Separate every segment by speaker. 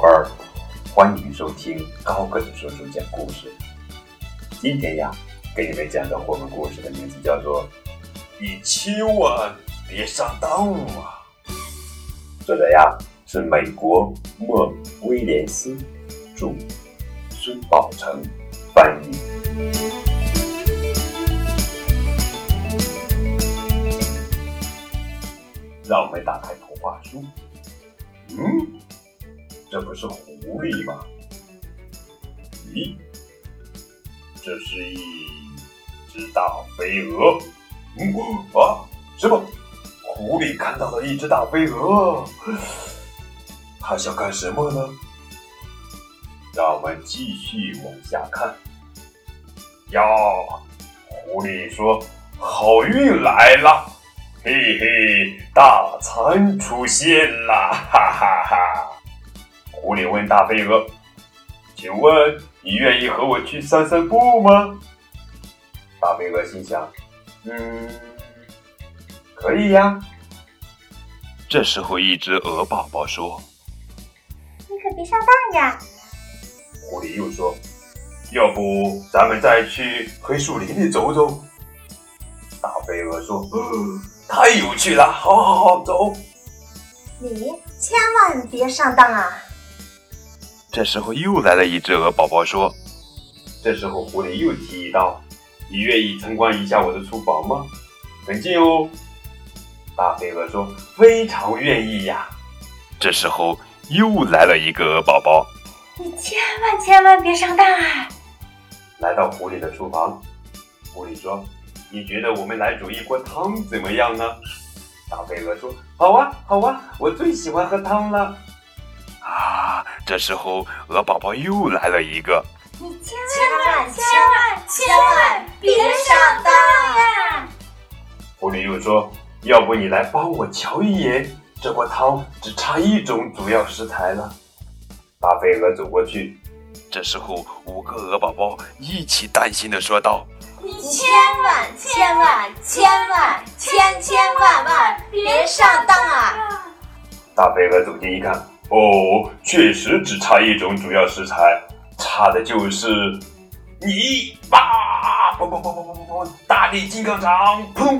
Speaker 1: 贝儿，欢迎收听高个子叔叔讲故事。今天呀，给你们讲的绘本故事的名字叫做《你千万别上当啊》。作者呀是美国莫威廉斯，著，孙宝成翻译。让我们打开图画书。嗯，这不是狐狸吗？咦，这是一只大飞蛾。嗯啊，什么？狐狸看到了一只大飞蛾，它想干什么呢？让我们继续往下看。呀，狐狸说：“好运来了，嘿嘿，大餐出现了，哈哈哈！”狐狸问大飞蛾：“请问你愿意和我去散散步吗？”大飞蛾心想：“嗯，可以呀。”
Speaker 2: 这时候，一只鹅宝宝说：“
Speaker 3: 你可别上当呀！”
Speaker 1: 狐狸又说：“要不咱们再去黑树林里走走？”大飞蛾说：“太有趣了，好好好，走。”
Speaker 3: 你千万别上当啊！
Speaker 2: 这时候又来了一只鹅宝宝说：“
Speaker 1: 这时候狐狸又提议道：‘你愿意参观一下我的厨房吗？很近哦。’大飞鹅说：‘非常愿意呀。’
Speaker 2: 这时候又来了一个鹅宝宝。
Speaker 3: 你千万千万别上当啊！
Speaker 1: 来到狐狸的厨房，狐狸说：“你觉得我们来煮一锅汤怎么样呢？”大飞鹅说：“好啊，好啊，我最喜欢喝汤了。”
Speaker 2: 啊！这时候鹅宝宝又来了一个。
Speaker 3: 你千万千万千万别上当呀！
Speaker 1: 狐狸又说：“要不你来帮我瞧一眼，这锅汤只差一种主要食材了。”大飞鹅走过去，
Speaker 2: 这时候五个鹅宝宝一起担心的说道：“
Speaker 3: 你千万千万千万千千万万别上当啊！”
Speaker 1: 大飞鹅走近一看，哦，确实只差一种主要食材，差的就是你吧！砰砰砰砰砰砰砰！大力金刚掌，砰！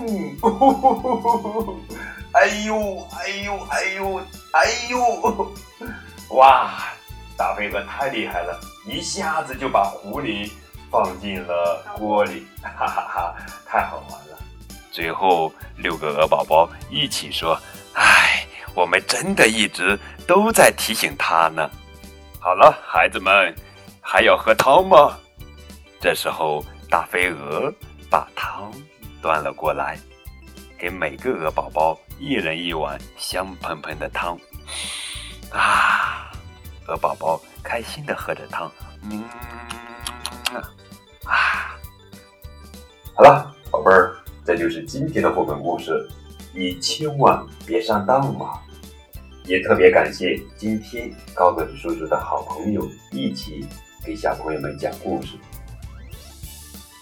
Speaker 1: 哎呦哎呦哎呦哎呦！哇！大飞蛾太厉害了，一下子就把狐狸放进了锅里，哈哈哈，太好玩了。
Speaker 2: 最后六个鹅宝宝一起说：“，我们真的一直都在提醒他呢。”好了，孩子们，还要喝汤吗？这时候，大飞蛾把汤端了过来，给每个鹅宝宝一人一碗香喷喷的汤。啊！鹅宝宝开心的喝着汤，嗯啊，
Speaker 1: 好了，宝贝儿，这就是今天的绘本故事，你千万别上当嘛！也特别感谢今天高个子叔叔的好朋友一起给小朋友们讲故事。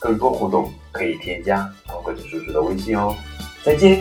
Speaker 1: 更多互动可以添加高个子叔叔的微信哦。再见。